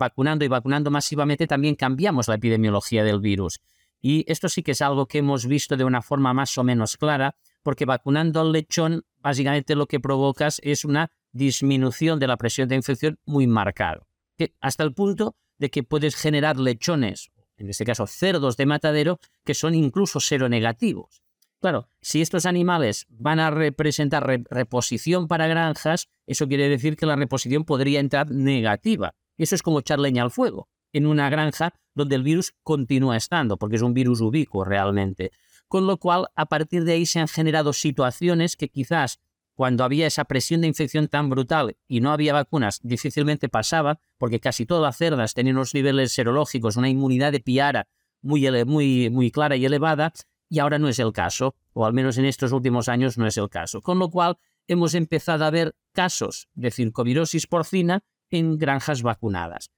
vacunando y vacunando masivamente también cambiamos la epidemiología del virus. Y esto sí que es algo que hemos visto de una forma más o menos clara, porque vacunando al lechón, básicamente lo que provocas es una disminución de la presión de infección muy marcada, hasta el punto de que puedes generar lechones, en este caso cerdos de matadero, que son incluso seronegativos. Claro, si estos animales van a representar reposición para granjas, eso quiere decir que la reposición podría entrar negativa. Eso es como echar leña al fuego en una granja donde el virus continúa estando, porque es un virus ubicuo realmente. Con lo cual, a partir de ahí se han generado situaciones que quizás cuando había esa presión de infección tan brutal y no había vacunas, difícilmente pasaba, porque casi todas las cerdas tenían unos niveles serológicos, una inmunidad de piara muy, muy, muy clara y elevada, y ahora no es el caso, o al menos en estos últimos años no es el caso. Con lo cual, hemos empezado a ver casos de circovirosis porcina en granjas vacunadas.